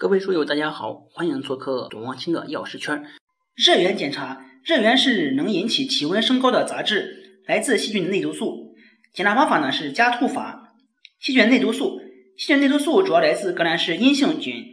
各位书友，大家好，欢迎做客董望清的药师圈。热源检查，热源是能引起体温升高的杂质，来自细菌的内毒素。检查方法呢是加兔法。细菌内毒素，细菌内毒素主要来自革兰氏阴性菌，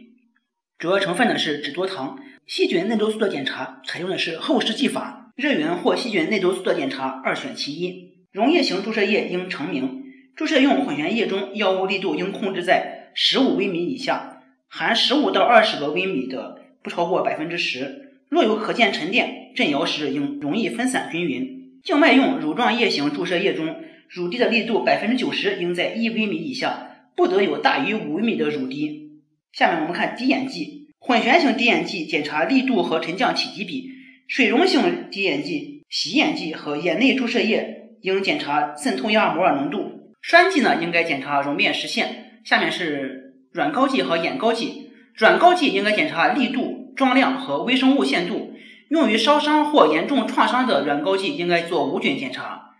主要成分呢是脂多糖。细菌内毒素的检查采用的是后视镜法。热源或细菌内毒素的检查二选其一。溶液型注射液应成名，注射用混悬液中药物力度应控制在十五微米以下。含十五到二十个微米的不超过百分之十，若有可见沉淀，震摇时应容易分散均匀。静脉用乳状液型注射液中，乳滴的力度百分之九十应在一微米以下，不得有大于五微米的乳滴。下面我们看滴眼剂，混悬型滴眼剂检查力度和沉降体积比，水溶性滴眼剂、洗眼剂和眼内注射液应检查渗透压摩尔浓度。栓剂呢，应该检查溶变实现。下面是。软膏剂和眼膏剂，软膏剂应该检查力度、装量和微生物限度。用于烧伤或严重创伤的软膏剂应该做无菌检查。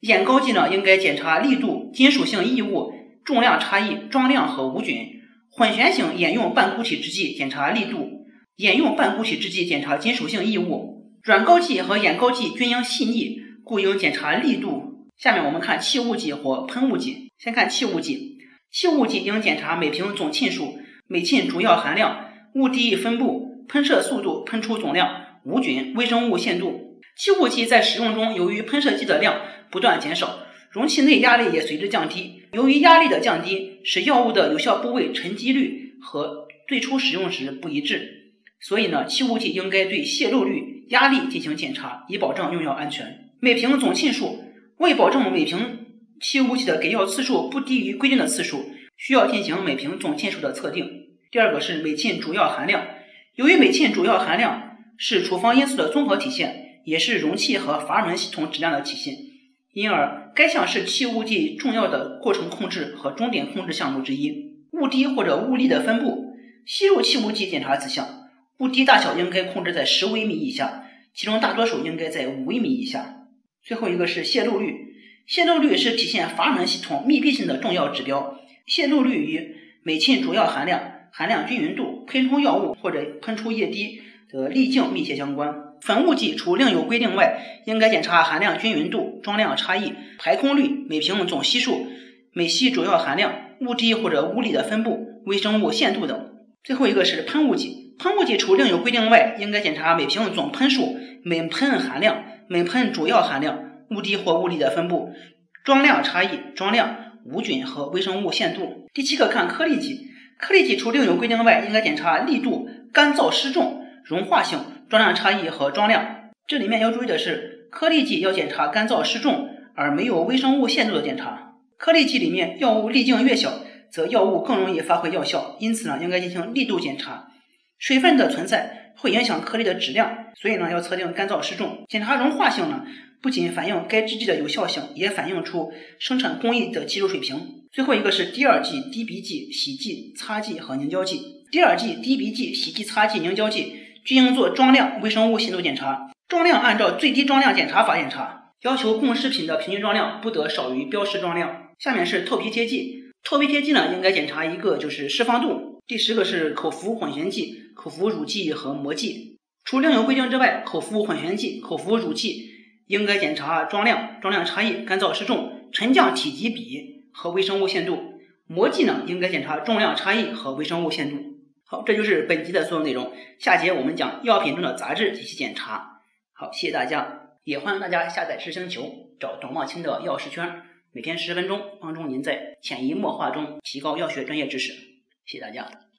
眼膏剂呢，应该检查力度、金属性异物、重量差异、装量和无菌。混悬型眼用半固体制剂检查力度，眼用半固体制剂检查金属性异物。软膏剂和眼膏剂均应细腻，故应检查力度。下面我们看气雾剂或喷雾剂，先看气雾剂。气雾剂应检查每瓶总沁数、每沁主要含量、雾滴分布、喷射速度、喷出总量、无菌、微生物限度。气雾剂在使用中，由于喷射剂的量不断减少，容器内压力也随之降低。由于压力的降低，使药物的有效部位沉积率和最初使用时不一致，所以呢，气雾剂应该对泄漏率、压力进行检查，以保证用药安全。每瓶总沁数，为保证每瓶。气雾剂的给药次数不低于规定的次数，需要进行每瓶总沁数的测定。第二个是每沁主要含量，由于每沁主要含量是处方因素的综合体现，也是容器和阀门系统质量的体现，因而该项是气雾剂重要的过程控制和终点控制项目之一。雾滴或者雾粒的分布，吸入气雾剂检查此项，雾滴大小应该控制在十微米以下，其中大多数应该在五微米以下。最后一个是泄漏率。泄漏率是体现阀门系统密闭性的重要指标。泄漏率与每沁主要含量、含量均匀度、喷出药物或者喷出液滴的粒径密切相关。粉雾剂除另有规定外，应该检查含量均匀度、装量差异、排空率、每瓶总吸数、每吸主要含量、雾滴或者雾粒的分布、微生物限度等。最后一个是喷雾剂，喷雾剂除另有规定外，应该检查每瓶总喷数、每喷含量、每喷主要含量。雾滴或物粒的分布、装量差异、装量、无菌和微生物限度。第七个看颗粒剂，颗粒剂除另有规定外，应该检查力度、干燥湿重、溶化性、装量差异和装量。这里面要注意的是，颗粒剂要检查干燥湿重，而没有微生物限度的检查。颗粒剂里面药物粒径越小，则药物更容易发挥药效，因此呢，应该进行力度检查。水分的存在会影响颗粒的质量，所以呢，要测定干燥湿重。检查融化性呢？不仅反映该制剂的有效性，也反映出生产工艺的技术水平。最后一个是滴耳剂、滴鼻剂、洗剂、擦剂和凝胶剂。滴耳剂、滴鼻剂、洗剂、擦剂、凝胶剂均应做装量、微生物限度检查。装量按照最低装量检查法检查，要求供食品的平均装量不得少于标示装量。下面是透皮贴剂，透皮贴剂呢应该检查一个就是释放度。第十个是口服混悬剂、口服乳剂和膜剂。除另有规定之外，口服混悬剂、口服乳剂。应该检查装量、装量差异、干燥湿重、沉降体积比和微生物限度。膜剂呢，应该检查重量差异和微生物限度。好，这就是本集的所有内容。下节我们讲药品中的杂质及其检查。好，谢谢大家，也欢迎大家下载知星球，找董茂清的药师圈，每天十分钟，帮助您在潜移默化中提高药学专业知识。谢谢大家。